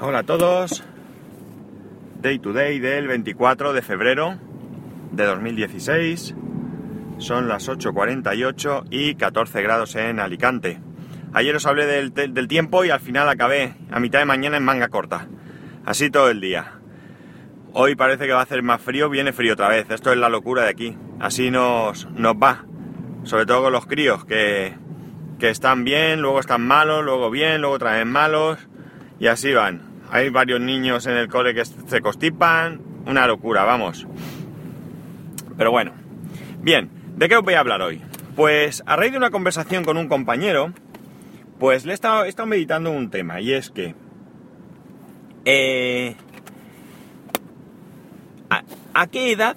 Hola a todos. Day to day del 24 de febrero de 2016. Son las 8.48 y 14 grados en Alicante. Ayer os hablé del, del, tiempo y al final acabé a mitad de mañana en manga corta. Así todo el día. Hoy parece que va a hacer más frío, viene frío otra vez. Esto es la locura de aquí. Así nos, nos va. Sobre todo con los críos, que, que están bien, luego están malos, luego bien, luego traen malos. Y así van. Hay varios niños en el cole que se constipan. Una locura, vamos. Pero bueno. Bien, ¿de qué os voy a hablar hoy? Pues a raíz de una conversación con un compañero, pues le he estado, meditando un tema. Y es que... Eh, ¿a, ¿A qué edad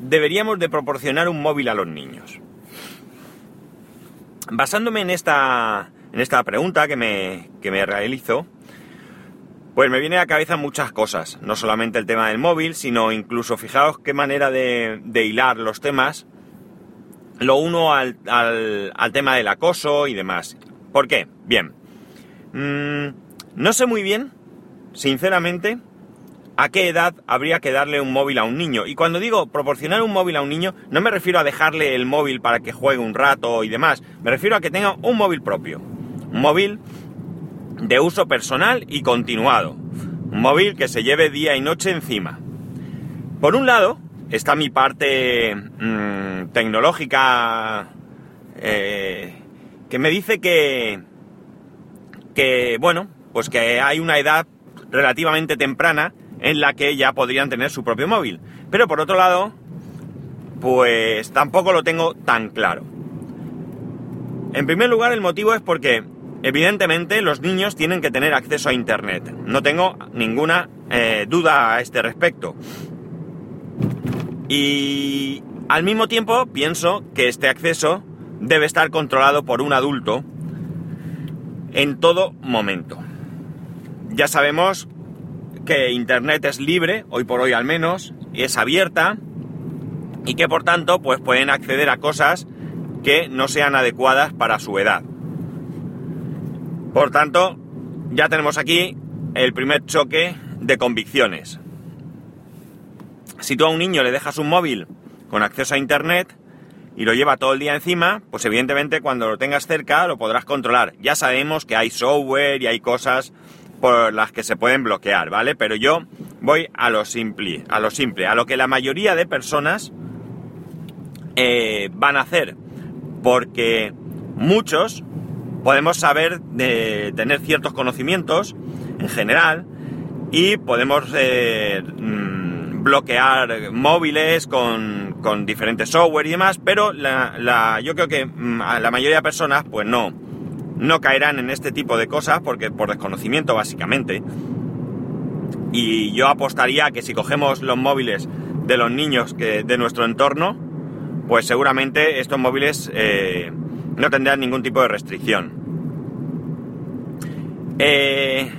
deberíamos de proporcionar un móvil a los niños? Basándome en esta, en esta pregunta que me, que me realizo, pues me viene a la cabeza muchas cosas, no solamente el tema del móvil, sino incluso fijaos qué manera de, hilar los temas, lo uno al, tema del acoso y demás. ¿Por qué? Bien, mm, no sé muy bien, sinceramente, a qué edad habría que darle un móvil a un niño. Y cuando digo proporcionar un móvil a un niño, no me refiero a dejarle el móvil para que juegue un rato y demás, me refiero a que tenga un móvil propio. Un móvil de uso personal y continuado. Un móvil que se lleve día y noche encima. Por un lado, está mi parte mmm, tecnológica eh, que me dice que, que, bueno, pues que hay una edad relativamente temprana en la que ya podrían tener su propio móvil. Pero por otro lado, pues tampoco lo tengo tan claro. En primer lugar, el motivo es porque Evidentemente los niños tienen que tener acceso a Internet. No tengo ninguna eh, duda a este respecto. Y al mismo tiempo pienso que este acceso debe estar controlado por un adulto en todo momento. Ya sabemos que Internet es libre, hoy por hoy al menos, y es abierta, y que por tanto pues pueden acceder a cosas que no sean adecuadas para su edad. Por tanto, ya tenemos aquí el primer choque de convicciones. Si tú a un niño le dejas un móvil con acceso a Internet y lo lleva todo el día encima, pues evidentemente cuando lo tengas cerca lo podrás controlar. Ya sabemos que hay software y hay cosas por las que se pueden bloquear, ¿vale? Pero yo voy a lo simple, a lo simple, a lo que la mayoría de personas eh, van a hacer. Porque muchos podemos saber de tener ciertos conocimientos en general y podemos eh, mm, bloquear móviles con, diferentes software y demás, pero la, yo creo que mm, la mayoría de personas pues no, no caerán en este tipo de cosas porque por desconocimiento básicamente. Y yo apostaría que si cogemos los móviles de los niños que, de nuestro entorno, pues seguramente estos móviles eh, no tendrán ningún tipo de restricción. Eh,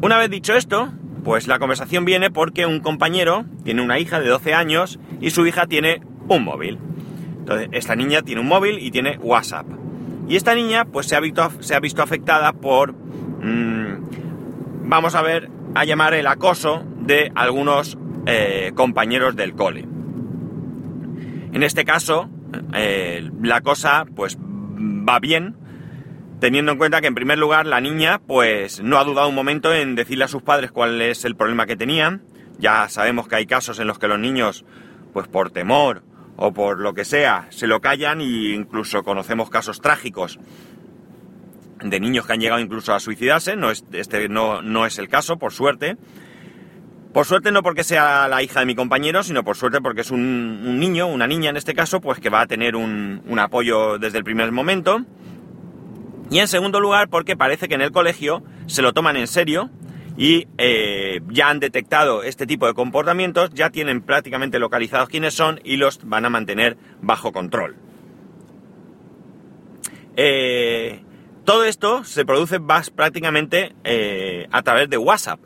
una vez dicho esto, pues la conversación viene porque un compañero tiene una hija de 12 años y su hija tiene un móvil. Entonces, esta niña tiene un móvil y tiene WhatsApp. Y esta niña, pues se ha visto, se ha visto afectada por, mmm, vamos a ver, a llamar el acoso de algunos eh, compañeros del cole. En este caso, eh, la cosa, pues va bien, teniendo en cuenta que en primer lugar la niña pues no ha dudado un momento en decirle a sus padres cuál es el problema que tenían. Ya sabemos que hay casos en los que los niños pues por temor o por lo que sea se lo callan e incluso conocemos casos trágicos de niños que han llegado incluso a suicidarse, no es, este no, no es el caso, por suerte. Por suerte no porque sea la hija de mi compañero, sino por suerte porque es un, niño, una niña en este caso, pues que va a tener un, apoyo desde el primer momento y en segundo lugar, porque parece que en el colegio se lo toman en serio y eh, ya han detectado este tipo de comportamientos, ya tienen prácticamente localizados quiénes son y los van a mantener bajo control. Eh, todo esto se produce prácticamente eh, a través de WhatsApp.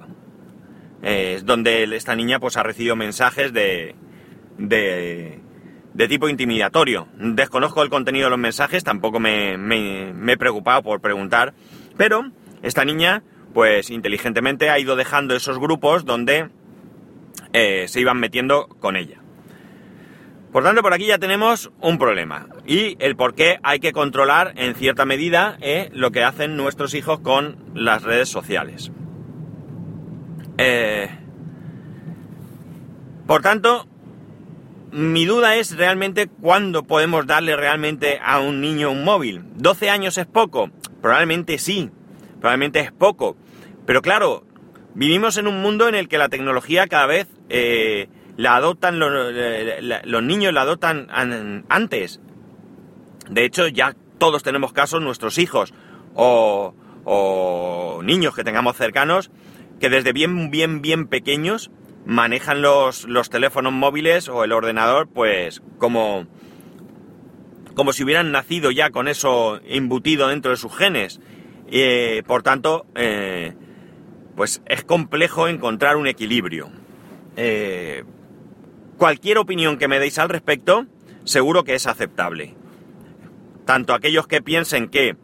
Es donde esta niña pues, ha recibido mensajes de, de, de tipo intimidatorio. Desconozco el contenido de los mensajes, tampoco me, he preocupado por preguntar, pero esta niña pues inteligentemente ha ido dejando esos grupos donde eh, se iban metiendo con ella. Por tanto, por aquí ya tenemos un problema y el por qué hay que controlar en cierta medida eh, lo que hacen nuestros hijos con las redes sociales. Eh, por tanto, mi duda es realmente cuándo podemos darle realmente a un niño un móvil. ¿12 años es poco? Probablemente sí, probablemente es poco. Pero claro, vivimos en un mundo en el que la tecnología cada vez eh, la adoptan, los, niños la adoptan antes. De hecho, ya todos tenemos casos, nuestros hijos o, o niños que tengamos cercanos, que desde bien, bien, bien pequeños manejan los, los teléfonos móviles o el ordenador, pues como, como si hubieran nacido ya con eso embutido dentro de sus genes. Eh, por tanto, eh, pues es complejo encontrar un equilibrio. Eh, cualquier opinión que me deis al respecto, seguro que es aceptable. Tanto aquellos que piensen que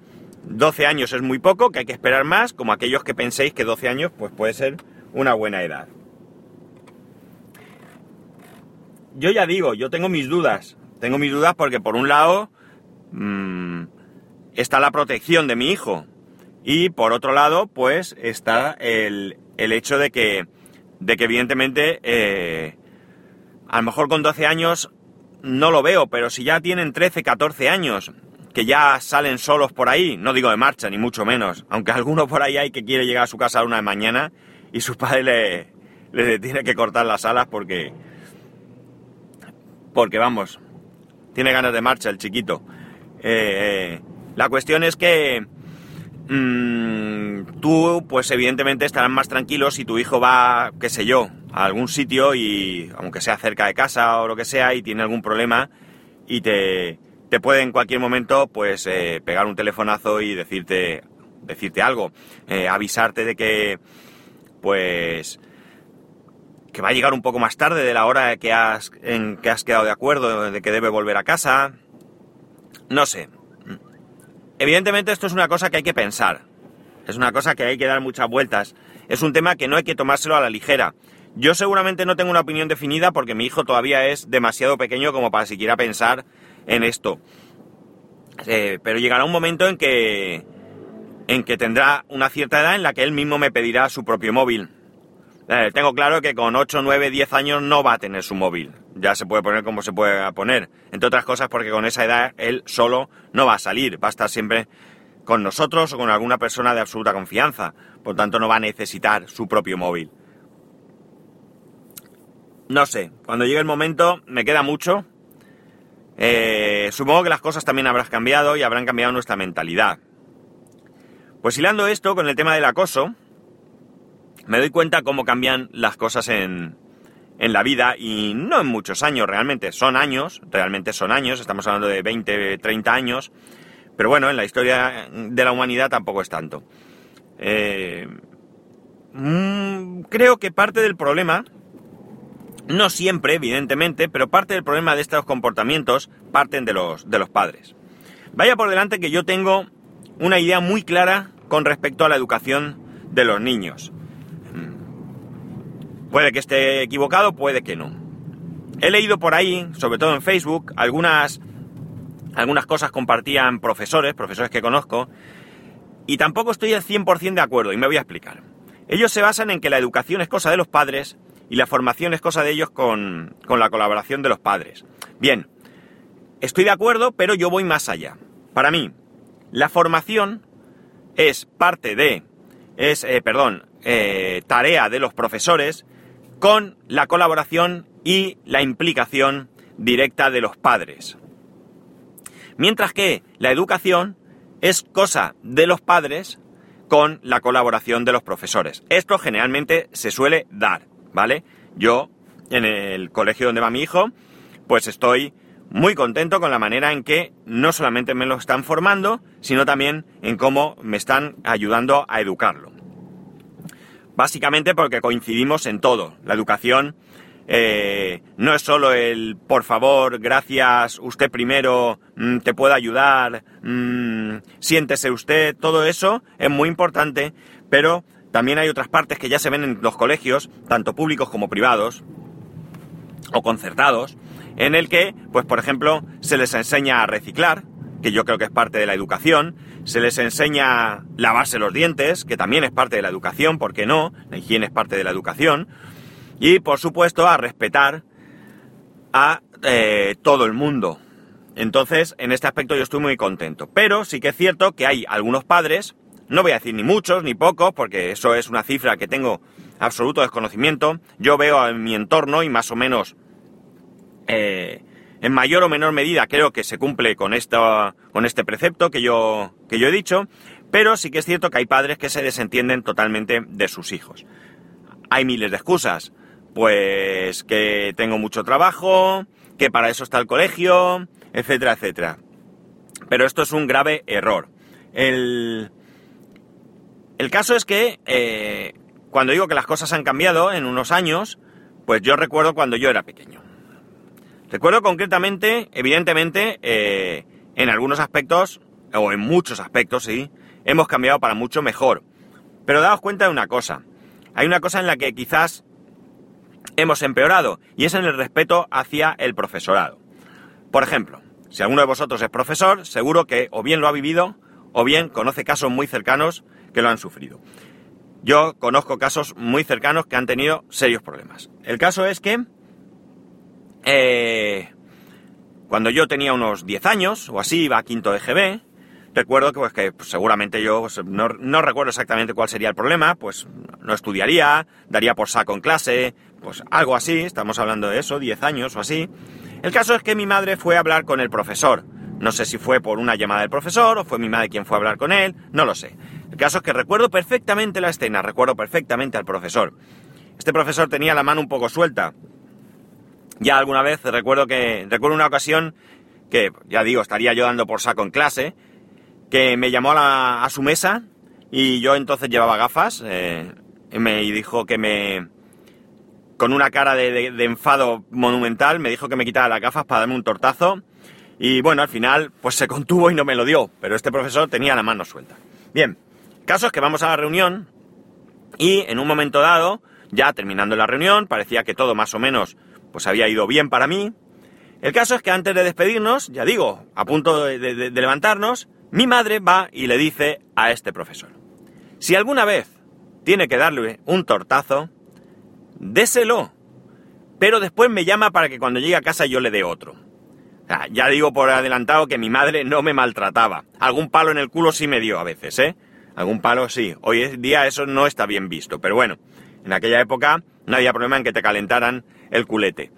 12 años es muy poco, que hay que esperar más, como aquellos que penséis que 12 años pues puede ser una buena edad. Yo ya digo, yo tengo mis dudas. Tengo mis dudas porque por un lado mm, está la protección de mi hijo y por otro lado pues está el, hecho de que, de que evidentemente eh, a lo mejor con 12 años no lo veo, pero si ya tienen 13, 14 años que ya salen solos por ahí, no digo de marcha, ni mucho menos, aunque alguno por ahí hay que quiere llegar a su casa a una de mañana y su padre le, tiene que cortar las alas porque... Porque vamos, tiene ganas de marcha el chiquito. Eh, la cuestión es que mmm, tú, pues evidentemente estarás más tranquilo si tu hijo va, qué sé yo, a algún sitio y, aunque sea cerca de casa o lo que sea, y tiene algún problema y te, te puede en cualquier momento pues eh, pegar un telefonazo y decirte decirte algo. Eh, avisarte de que pues que va a llegar un poco más tarde de la hora que has en que has quedado de acuerdo de que debe volver a casa. No sé. Evidentemente esto es una cosa que hay que pensar. Es una cosa que hay que dar muchas vueltas. Es un tema que no hay que tomárselo a la ligera. Yo seguramente no tengo una opinión definida porque mi hijo todavía es demasiado pequeño como para siquiera pensar en esto. Eh, pero llegará un momento en que, en que tendrá una cierta edad en la que él mismo me pedirá su propio móvil. Eh, tengo claro que con 8, 9, 10 años no va a tener su móvil. Ya se puede poner como se puede poner. Entre otras cosas porque con esa edad él solo no va a salir. Va a estar siempre con nosotros o con alguna persona de absoluta confianza. Por tanto no va a necesitar su propio móvil. No sé, cuando llegue el momento me queda mucho eh, supongo que las cosas también habrán cambiado y habrán cambiado nuestra mentalidad. Pues hilando esto con el tema del acoso, me doy cuenta cómo cambian las cosas en, en la vida y no en muchos años realmente, son años, realmente son años, estamos hablando de 20, 30 años, pero bueno, en la historia de la humanidad tampoco es tanto. Eh, mm, creo que parte del problema no siempre, evidentemente, pero parte del problema de estos comportamientos parten de los, de los padres. Vaya por delante que yo tengo una idea muy clara con respecto a la educación de los niños. Mm. Puede que esté equivocado, puede que no. He leído por ahí, sobre todo en Facebook, algunas, algunas cosas compartían profesores, profesores que conozco, y tampoco estoy al 100% de acuerdo, y me voy a explicar. Ellos se basan en que la educación es cosa de los padres y la formación es cosa de ellos con, la colaboración de los padres. Bien, estoy de acuerdo, pero yo voy más allá. Para mí, la formación es parte de, es, eh, perdón, eh, tarea de los profesores con la colaboración y la implicación directa de los padres. Mientras que la educación es cosa de los padres con la colaboración de los profesores. Esto generalmente se suele dar. ¿Vale? Yo, en el colegio donde va mi hijo, pues estoy muy contento con la manera en que no solamente me lo están formando, sino también en cómo me están ayudando a educarlo. Básicamente porque coincidimos en todo. La educación eh, no es solo el por favor, gracias, usted primero, mm, te puedo ayudar, mm, siéntese usted, todo eso es muy importante, pero también hay otras partes que ya se ven en los colegios, tanto públicos como privados, o concertados, en el que, pues por ejemplo, se les enseña a reciclar, que yo creo que es parte de la educación, se les enseña a lavarse los dientes, que también es parte de la educación, ¿por qué no? La higiene es parte de la educación, y por supuesto a respetar a eh, todo el mundo. Entonces, en este aspecto yo estoy muy contento. Pero sí que es cierto que hay algunos padres, no voy a decir ni muchos ni pocos, porque eso es una cifra que tengo absoluto desconocimiento. Yo veo en mi entorno y más o menos eh, en mayor o menor medida creo que se cumple con, con este precepto que yo, que yo he dicho, pero sí que es cierto que hay padres que se desentienden totalmente de sus hijos. Hay miles de excusas, pues que tengo mucho trabajo, que para eso está el colegio, etcétera, etcétera. Pero esto es un grave error. El, el caso es que eh, cuando digo que las cosas han cambiado en unos años, pues yo recuerdo cuando yo era pequeño. Recuerdo concretamente, evidentemente, eh, en algunos aspectos, o en muchos aspectos, sí, hemos cambiado para mucho mejor. Pero daos cuenta de una cosa. Hay una cosa en la que quizás hemos empeorado, y es en el respeto hacia el profesorado. Por ejemplo, si alguno de vosotros es profesor, seguro que o bien lo ha vivido, o bien conoce casos muy cercanos que lo han sufrido. Yo conozco casos muy cercanos que han tenido serios problemas. El caso es que eh, cuando yo tenía unos 10 años o así, iba a quinto de GB, recuerdo que, pues, que pues, seguramente yo pues, no, no, recuerdo exactamente cuál sería el problema, pues no estudiaría, daría por saco en clase, pues algo así, estamos hablando de eso, 10 años o así. El caso es que mi madre fue a hablar con el profesor. No sé si fue por una llamada del profesor o fue mi madre quien fue a hablar con él, no lo sé. El caso es que recuerdo perfectamente la escena, recuerdo perfectamente al profesor. Este profesor tenía la mano un poco suelta. Ya alguna vez recuerdo que, recuerdo una ocasión que, ya digo, estaría yo dando por saco en clase, que me llamó a, su mesa y yo entonces llevaba gafas eh, y me dijo que me, con una cara de, de, enfado monumental, me dijo que me quitara las gafas para darme un tortazo y bueno, al final pues se contuvo y no me lo dio, pero este profesor tenía la mano suelta. Bien, Caso es que vamos a la reunión y en un momento dado, ya terminando la reunión, parecía que todo más o menos pues había ido bien para mí. El caso es que antes de despedirnos, ya digo, a punto de, levantarnos, mi madre va y le dice a este profesor, si alguna vez tiene que darle un tortazo, déselo, pero después me llama para que cuando llegue a casa yo le dé otro. Ya digo por adelantado que mi madre no me maltrataba. Algún palo en el culo sí me dio a veces, ¿eh? Algún palo sí. Hoy en día eso no está bien visto, pero bueno, en aquella época no había problema en que te calentaran el culete.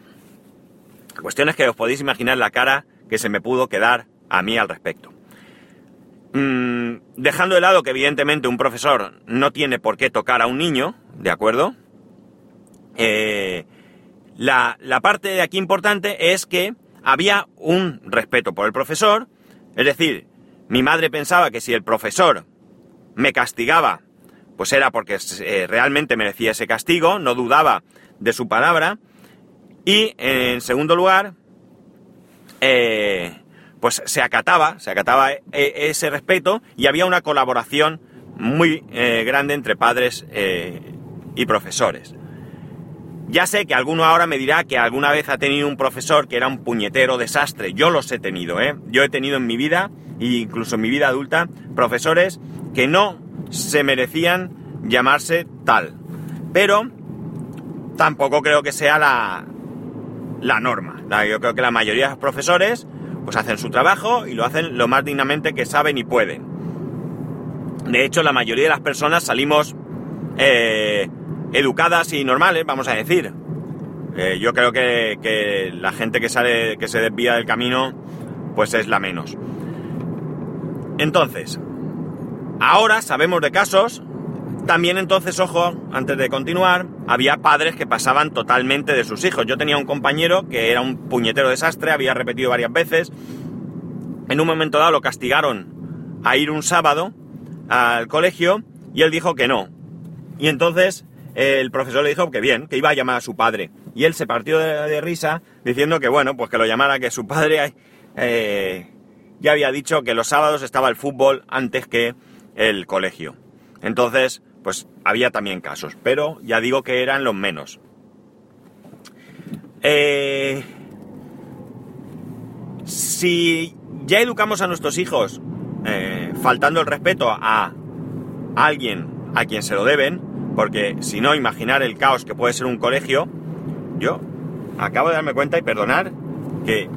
La cuestión es que os podéis imaginar la cara que se me pudo quedar a mí al respecto. Mm, dejando de lado que evidentemente un profesor no tiene por qué tocar a un niño, ¿de acuerdo? Eh, la, la parte de aquí importante es que había un respeto por el profesor, es decir, mi madre pensaba que si el profesor me castigaba, pues era porque eh, realmente merecía ese castigo, no dudaba de su palabra. Y en segundo lugar, eh, pues se acataba, se acataba e, ese respeto y había una colaboración muy eh, grande entre padres y profesores. Ya sé que alguno ahora me dirá que alguna vez ha tenido un profesor que era un puñetero desastre. Yo los he tenido, ¿eh? Yo he tenido en mi vida, e incluso en mi vida adulta, profesores que no se merecían llamarse tal. Pero tampoco creo que sea la, la norma. Yo creo que la mayoría de los profesores pues hacen su trabajo y lo hacen lo más dignamente que saben y pueden. De hecho, la mayoría de las personas salimos eh, educadas y normales, vamos a decir. Eh, yo creo que, que, la gente que sale, que se desvía del camino, pues es la menos. Entonces, Ahora sabemos de casos, también entonces, ojo, antes de continuar, había padres que pasaban totalmente de sus hijos. Yo tenía un compañero que era un puñetero desastre, había repetido varias veces. En un momento dado lo castigaron a ir un sábado al colegio y él dijo que no. Y entonces el profesor le dijo que bien, que iba a llamar a su padre. Y él se partió de, risa diciendo que bueno, pues que lo llamara, que su padre eh, ya había dicho que los sábados estaba el fútbol antes que el colegio. Entonces, pues había también casos, pero ya digo que eran los menos. Eh, si ya educamos a nuestros hijos eh, faltando el respeto a alguien a quien se lo deben, porque si no, imaginar el caos que puede ser un colegio, yo acabo de darme cuenta y perdonar que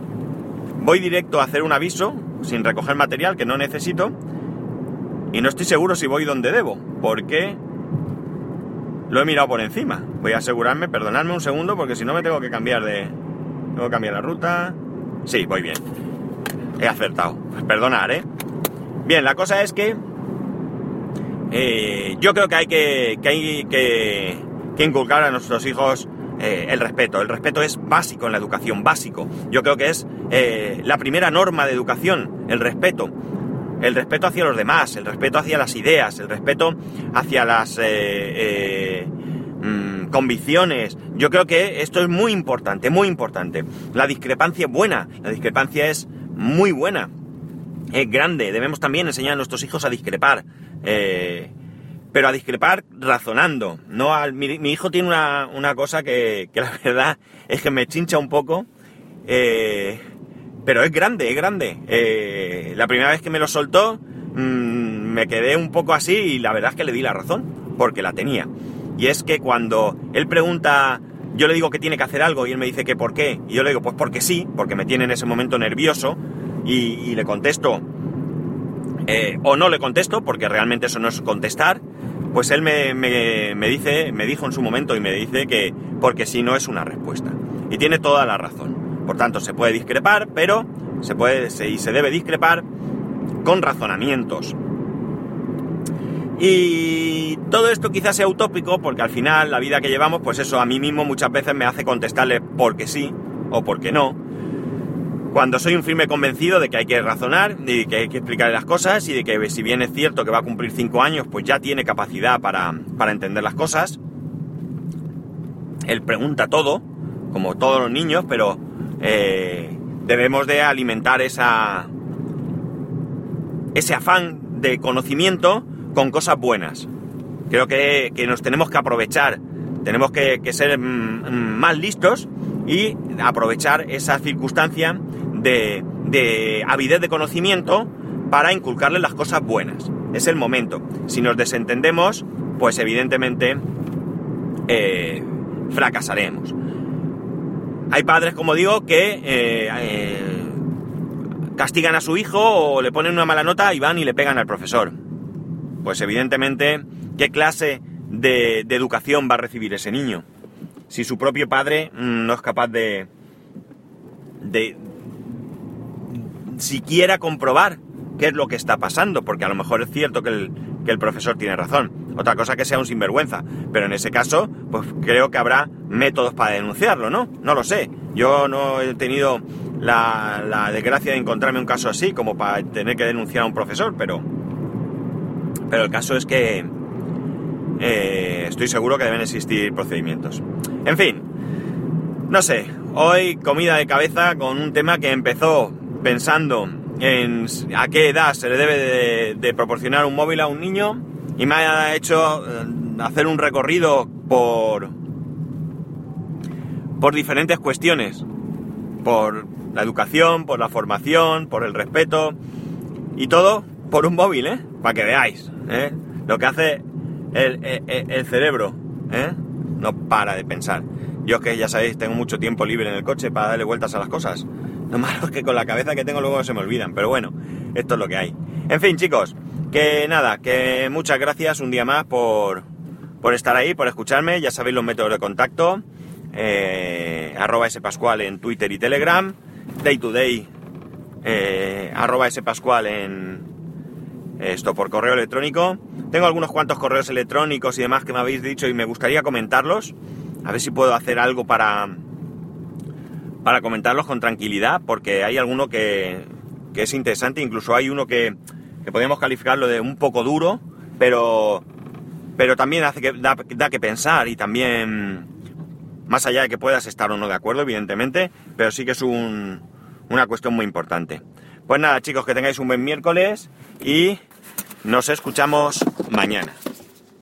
voy directo a hacer un aviso sin recoger material que no necesito y no estoy seguro si voy donde debo, porque lo he mirado por encima. Voy a asegurarme, perdonadme un segundo, porque si no me tengo que cambiar de... Tengo que cambiar la ruta. Sí, voy bien. He acertado. Perdonar, ¿eh? Bien, la cosa es que... eh, yo creo que hay que, que, inculcar a nuestros hijos eh, el respeto. El respeto es básico en la educación, básico. Yo creo que es eh, la primera norma de educación, el respeto. El respeto hacia los demás, el respeto hacia las ideas, el respeto hacia las eh, eh, mm, convicciones. Yo creo que esto es muy importante, muy importante. La discrepancia es buena, la discrepancia es muy buena, es grande. Debemos también enseñar a nuestros hijos a discrepar. Eh, pero a discrepar razonando. No al, mi, hijo tiene una, una cosa que, la verdad es que me chincha un poco. Eh, pero es grande, es grande. Eh, la primera vez que me lo soltó, mmm, me quedé un poco así y la verdad es que le di la razón, porque la tenía. Y es que cuando él pregunta, yo le digo que tiene que hacer algo y él me dice que por qué, y yo le digo pues porque sí, porque me tiene en ese momento nervioso, y le contesto, eh, o no le contesto, porque realmente eso no es contestar, pues él me, me, me, dice, me dijo en su momento y me dice que porque sí no es una respuesta. Y tiene toda la razón. Por tanto, se puede discrepar, pero se puede se, y se debe discrepar con razonamientos. Y todo esto quizás sea utópico, porque al final la vida que llevamos, pues eso a mí mismo muchas veces me hace contestarle porque sí o porque no. Cuando soy un firme convencido de que hay que razonar, de que hay que explicarle las cosas y de que si bien es cierto que va a cumplir cinco años, pues ya tiene capacidad para, para entender las cosas. Él pregunta todo, como todos los niños, pero eh, debemos de alimentar esa, ese afán de conocimiento con cosas buenas. Creo que, que nos tenemos que aprovechar, tenemos que, ser mm, más listos y aprovechar esa circunstancia de, de, avidez de conocimiento para inculcarle las cosas buenas. Es el momento. Si nos desentendemos, pues evidentemente eh, fracasaremos. Hay padres, como digo, que eh, eh, castigan a su hijo o le ponen una mala nota y van y le pegan al profesor. Pues evidentemente, ¿qué clase de, de educación va a recibir ese niño? Si su propio padre mmm, no es capaz de, de siquiera comprobar qué es lo que está pasando, porque a lo mejor es cierto que el, que el profesor tiene razón. Otra cosa que sea un sinvergüenza. Pero en ese caso, pues creo que habrá métodos para denunciarlo, ¿no? No lo sé. Yo no he tenido la, la desgracia de encontrarme un caso así como para tener que denunciar a un profesor, pero. Pero el caso es que. Eh, estoy seguro que deben existir procedimientos. En fin. No sé. Hoy comida de cabeza con un tema que empezó pensando en a qué edad se le debe de, proporcionar un móvil a un niño y me ha hecho eh, hacer un recorrido por por diferentes cuestiones por la educación por la formación por el respeto y todo por un móvil ¿eh? para que veáis ¿eh? lo que hace el, el, el cerebro ¿eh? no para de pensar yo es que ya sabéis tengo mucho tiempo libre en el coche para darle vueltas a las cosas lo malo es que con la cabeza que tengo luego se me olvidan, pero bueno, esto es lo que hay. En fin, chicos, que nada, que muchas gracias un día más por, por estar ahí, por escucharme. Ya sabéis los métodos de contacto. Eh, arroba spascual en Twitter y Telegram. Day to day, eh, arroba spascual en esto por correo electrónico. Tengo algunos cuantos correos electrónicos y demás que me habéis dicho y me gustaría comentarlos. A ver si puedo hacer algo para, para comentarlos con tranquilidad, porque hay alguno que, que es interesante, incluso hay uno que, que, podríamos calificarlo de un poco duro, pero, pero también hace que, da, da, que pensar y también, más allá de que puedas estar o no de acuerdo, evidentemente, pero sí que es un, una cuestión muy importante. Pues nada, chicos, que tengáis un buen miércoles y nos escuchamos mañana.